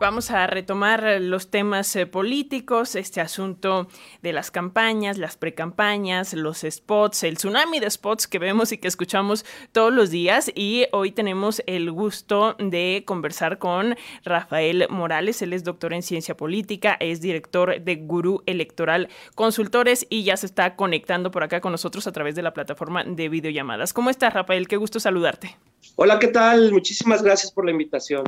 Vamos a retomar los temas eh, políticos, este asunto de las campañas, las precampañas, los spots, el tsunami de spots que vemos y que escuchamos todos los días. Y hoy tenemos el gusto de conversar con Rafael Morales. Él es doctor en ciencia política, es director de Gurú Electoral Consultores y ya se está conectando por acá con nosotros a través de la plataforma de videollamadas. ¿Cómo estás, Rafael? Qué gusto saludarte. Hola, ¿qué tal? Muchísimas gracias por la invitación.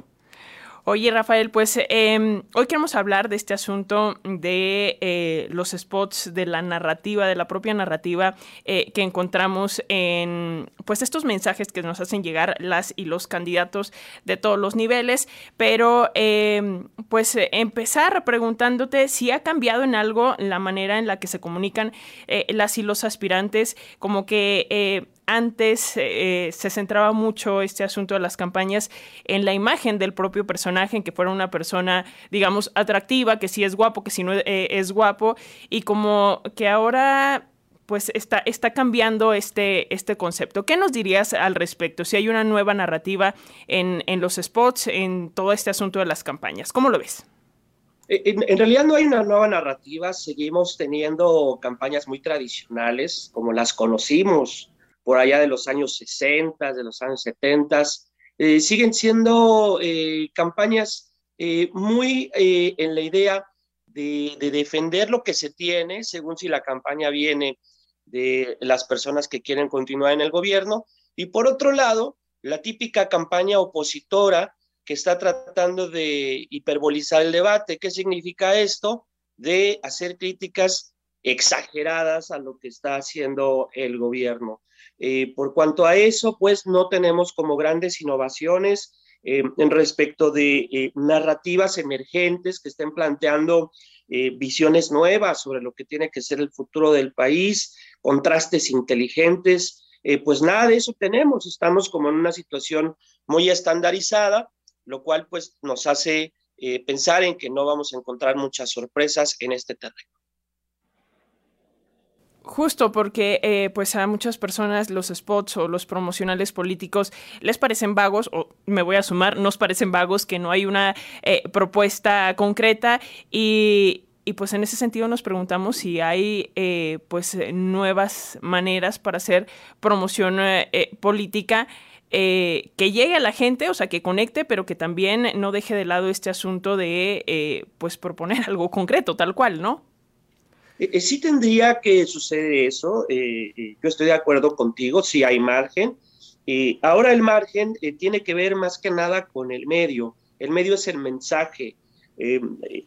Oye, Rafael, pues em, hoy queremos hablar de este asunto de eh, los spots, de la narrativa, de la propia narrativa eh, que encontramos en pues estos mensajes que nos hacen llegar las y los candidatos de todos los niveles, pero em, pues empezar preguntándote si ha cambiado en algo la manera en la que se comunican eh, las y los aspirantes, como que antes eh, se centraba mucho este asunto de las campañas en la imagen del propio personaje, en que fuera una persona, digamos, atractiva, que sí es guapo, que sí no eh, es guapo, y como que ahora pues está, está cambiando este, este concepto. ¿Qué nos dirías al respecto? Si hay una nueva narrativa en, los spots, en todo este asunto de las campañas. ¿Cómo lo ves? Eh, en, realidad no hay una nueva narrativa, seguimos teniendo campañas muy tradicionales como las conocimos por allá de los años 60, de los años 70, eh, siguen siendo eh, campañas eh, muy en la idea de, de, defender lo que se tiene, según si la campaña viene de las personas que quieren continuar en el gobierno, y por otro lado, la típica campaña opositora que está tratando de hiperbolizar el debate. ¿Qué significa esto? De hacer críticas exageradas a lo que está haciendo el gobierno. Eh, por cuanto a eso, pues no tenemos como grandes innovaciones eh, en respecto de eh, narrativas emergentes que estén planteando visiones nuevas sobre lo que tiene que ser el futuro del país, contrastes inteligentes. pues nada de eso tenemos, estamos como en una situación muy estandarizada, lo cual pues nos hace pensar en que no vamos a encontrar muchas sorpresas en este terreno. Justo porque eh, pues a muchas personas los spots o los promocionales políticos les parecen vagos, o me voy a sumar, nos parecen vagos, que no hay una eh, propuesta concreta y, pues en ese sentido nos preguntamos si hay eh, pues nuevas maneras para hacer promoción política que llegue a la gente, o sea, que conecte, pero que también no deje de lado este asunto de pues proponer algo concreto, tal cual, ¿no? Eh, eh, sí tendría que suceder eso, eh, yo estoy de acuerdo contigo, si hay margen. ahora el margen tiene que ver más que nada con el medio, el medio es el mensaje.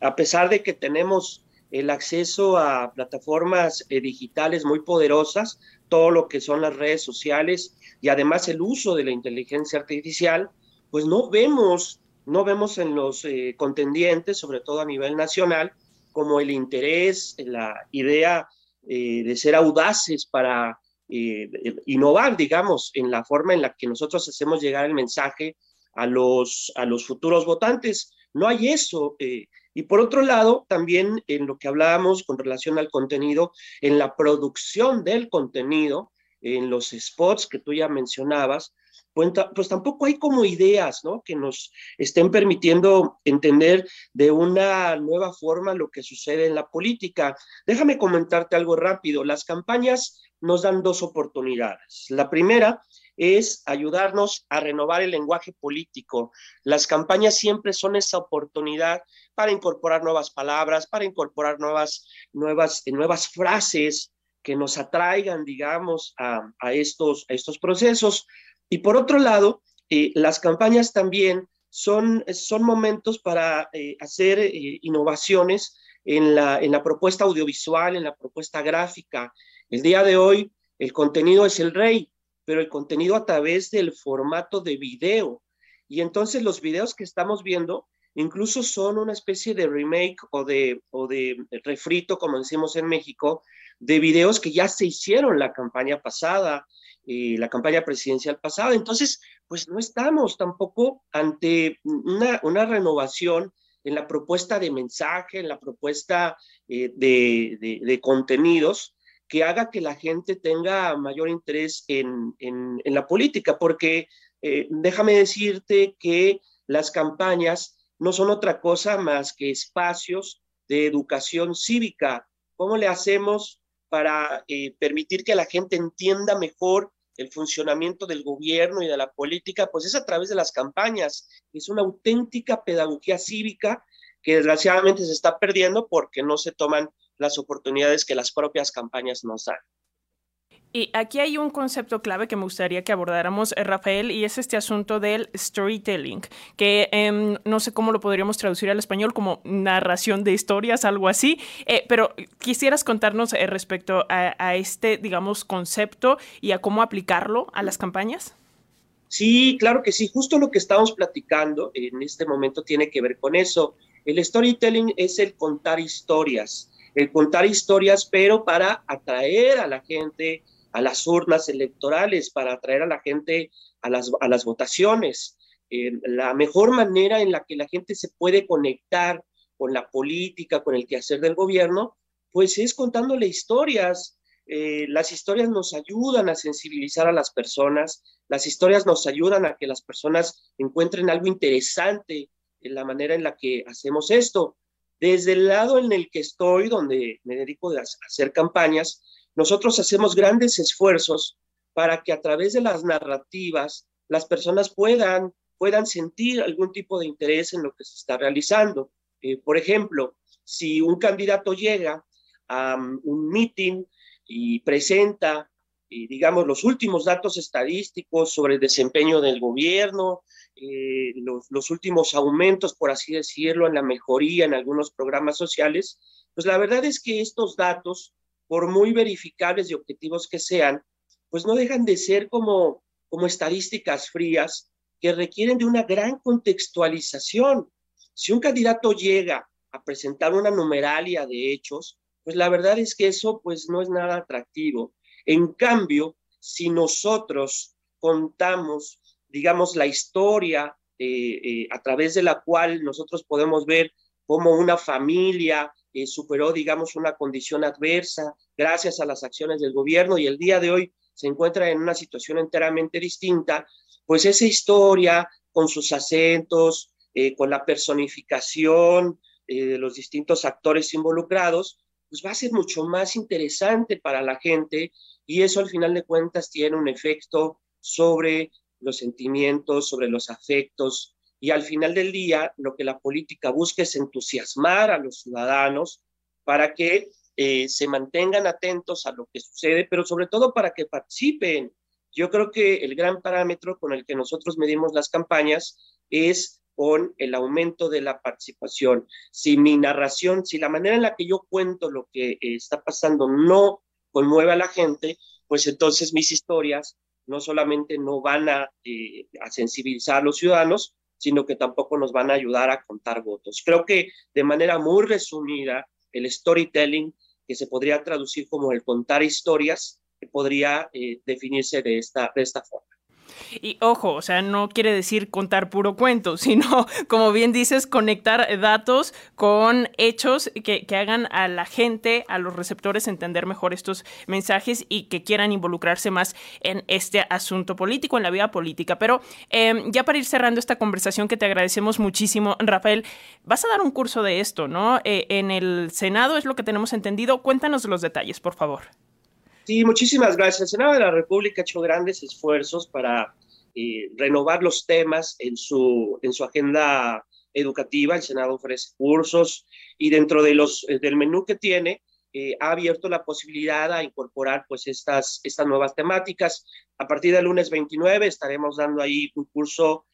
a pesar de que tenemos el acceso a plataformas digitales muy poderosas, todo lo que son las redes sociales y además el uso de la inteligencia artificial, pues no vemos, no vemos en los contendientes, sobre todo a nivel nacional, como el interés, la idea eh, de ser audaces para eh, innovar, digamos, en la forma en la que nosotros hacemos llegar el mensaje a los, a los futuros votantes. No hay eso. Eh, y por otro lado, también en lo que hablábamos con relación al contenido, en la producción del contenido, en los spots que tú ya mencionabas, pues, tampoco hay como ideas, ¿no? Que nos estén permitiendo entender de una nueva forma lo que sucede en la política. Déjame comentarte algo rápido. Las campañas nos dan dos oportunidades. La primera es ayudarnos a renovar el lenguaje político. Las campañas siempre son esa oportunidad para incorporar nuevas palabras, para incorporar nuevas, nuevas, nuevas frases que nos atraigan, digamos, a estos, a estos procesos. Y por otro lado, eh, las campañas también son, son momentos para eh, hacer eh, innovaciones en la, en la propuesta audiovisual, en la propuesta gráfica. El día de hoy, el contenido es el rey, pero el contenido a través del formato de video. Y entonces los videos que estamos viendo incluso son una especie de remake o de, o de refrito, como decimos en México, de videos que ya se hicieron la campaña pasada, la campaña presidencial pasada. Entonces, pues no estamos tampoco ante una, una renovación en la propuesta de mensaje, en la propuesta eh, de, de, contenidos que haga que la gente tenga mayor interés en, en, la política, porque eh, déjame decirte que las campañas no son otra cosa más que espacios de educación cívica. ¿Cómo le hacemos para eh, permitir que la gente entienda mejor el funcionamiento del gobierno y de la política? Pues es a través de las campañas. Es una auténtica pedagogía cívica que desgraciadamente se está perdiendo porque no se toman las oportunidades que las propias campañas nos dan. Y aquí hay un concepto clave que me gustaría que abordáramos, eh, Rafael, y es este asunto del storytelling, que em, no sé cómo lo podríamos traducir al español como narración de historias, algo así, eh, pero quisieras contarnos eh, respecto a, a, este, digamos, concepto y a cómo aplicarlo a las campañas. Sí, claro que sí, justo lo que estamos platicando en este momento tiene que ver con eso. El storytelling es el contar historias, el contar historias, pero para atraer a la gente a las urnas electorales, para atraer a la gente a las, a las votaciones. Eh, la mejor manera en la que la gente se puede conectar con la política, con el quehacer del gobierno, pues es contándole historias. Eh, las historias nos ayudan a sensibilizar a las personas, las historias nos ayudan a que las personas encuentren algo interesante en la manera en la que hacemos esto. Desde el lado en el que estoy, donde me dedico a hacer campañas, nosotros hacemos grandes esfuerzos para que a través de las narrativas las personas puedan, puedan sentir algún tipo de interés en lo que se está realizando. Eh, por ejemplo, si un candidato llega a um, un meeting y presenta, digamos, los últimos datos estadísticos sobre el desempeño del gobierno, eh, los, los, últimos aumentos, por así decirlo, en la mejoría en algunos programas sociales, pues la verdad es que estos datos por muy verificables y objetivos que sean, pues no dejan de ser como, como estadísticas frías que requieren de una gran contextualización. Si un candidato llega a presentar una numeralia de hechos, pues la verdad es que eso pues no es nada atractivo. En cambio, si nosotros contamos, digamos, la historia eh, eh, a través de la cual nosotros podemos ver cómo una familia eh, superó, digamos, una condición adversa gracias a las acciones del gobierno y el día de hoy se encuentra en una situación enteramente distinta, pues esa historia con sus acentos, eh, con la personificación eh, de los distintos actores involucrados, pues va a ser mucho más interesante para la gente y eso al final de cuentas tiene un efecto sobre los sentimientos, sobre los afectos, y al final del día, lo que la política busca es entusiasmar a los ciudadanos para que eh, se mantengan atentos a lo que sucede, pero sobre todo para que participen. Yo creo que el gran parámetro con el que nosotros medimos las campañas es con el aumento de la participación. Si mi narración, si la manera en la que yo cuento lo que eh, está pasando no conmueve a la gente, pues entonces mis historias no solamente no van a, eh, a sensibilizar a los ciudadanos, sino que tampoco nos van a ayudar a contar votos. Creo que de manera muy resumida, el storytelling, que se podría traducir como el contar historias, podría eh, definirse de esta, de esta forma. Y ojo, o sea, no quiere decir contar puro cuento, sino, como bien dices, conectar datos con hechos que, hagan a la gente, a los receptores, entender mejor estos mensajes y que quieran involucrarse más en este asunto político, en la vida política. Pero em, ya para ir cerrando esta conversación que te agradecemos muchísimo, Rafael, vas a dar un curso de esto, ¿no? Eh, en el Senado es lo que tenemos entendido. Cuéntanos los detalles, por favor. Sí, muchísimas gracias. El Senado de la República ha hecho grandes esfuerzos para eh, renovar los temas en su, en su agenda educativa. El Senado ofrece cursos y dentro de los, eh, del menú que tiene, eh, ha abierto la posibilidad a incorporar pues estas, estas nuevas temáticas. A partir del lunes 29 estaremos dando ahí un curso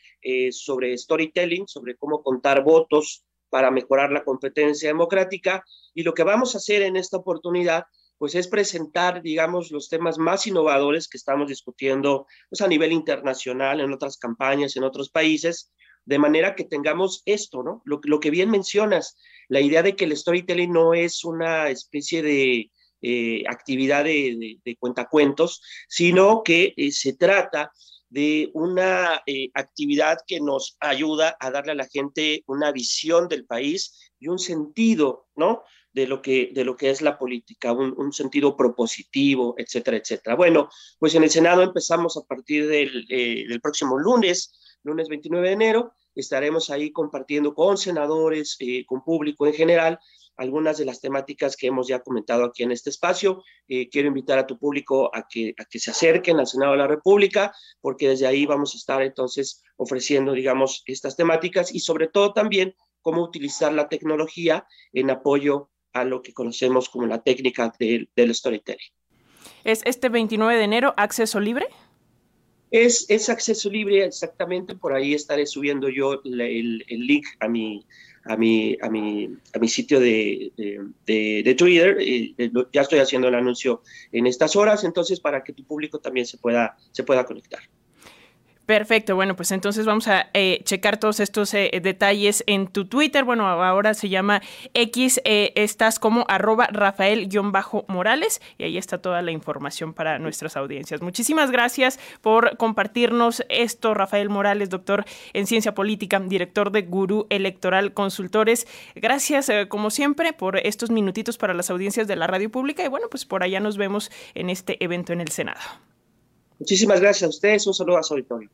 sobre storytelling, sobre cómo contar votos para mejorar la competencia democrática. Y lo que vamos a hacer en esta oportunidad pues es presentar, digamos, los temas más innovadores que estamos discutiendo pues, a nivel internacional, en otras campañas, en otros países, de manera que tengamos esto, ¿no? Lo, que bien mencionas, la idea de que el storytelling no es una especie de eh, actividad de, de, cuentacuentos, sino que eh, se trata de una eh, actividad que nos ayuda a darle a la gente una visión del país y un sentido, ¿no? de lo que, de lo que es la política, un, sentido propositivo, etcétera, etcétera. Bueno, pues en el Senado empezamos a partir del, eh, del próximo lunes, lunes 29 de enero, estaremos ahí compartiendo con senadores, eh, con público en general, algunas de las temáticas que hemos ya comentado aquí en este espacio. Eh, quiero invitar a tu público a que, a que se acerquen al Senado de la República, porque desde ahí vamos a estar entonces ofreciendo, digamos, estas temáticas y sobre todo también cómo utilizar la tecnología en apoyo a lo que conocemos como la técnica del, del storytelling. ¿Es este 29 de enero acceso libre? Es, es acceso libre, exactamente. Por ahí estaré subiendo yo el, el link a mi, a mi, a mi, a mi sitio de, de, de Twitter. Eh, ya estoy haciendo el anuncio en estas horas, entonces para que tu público también se pueda, se pueda conectar. Perfecto, bueno, pues entonces vamos a eh, checar todos estos eh, detalles en tu Twitter. Bueno, ahora se llama X, eh, estás como arroba Rafael-Morales y ahí está toda la información para nuestras audiencias. Muchísimas gracias por compartirnos esto, Rafael Morales, doctor en ciencia política, director de Gurú Electoral Consultores. Gracias, como siempre, por estos minutitos para las audiencias de la radio pública y bueno, pues por allá nos vemos en este evento en el Senado. Muchísimas gracias a ustedes, un saludo a su auditorio.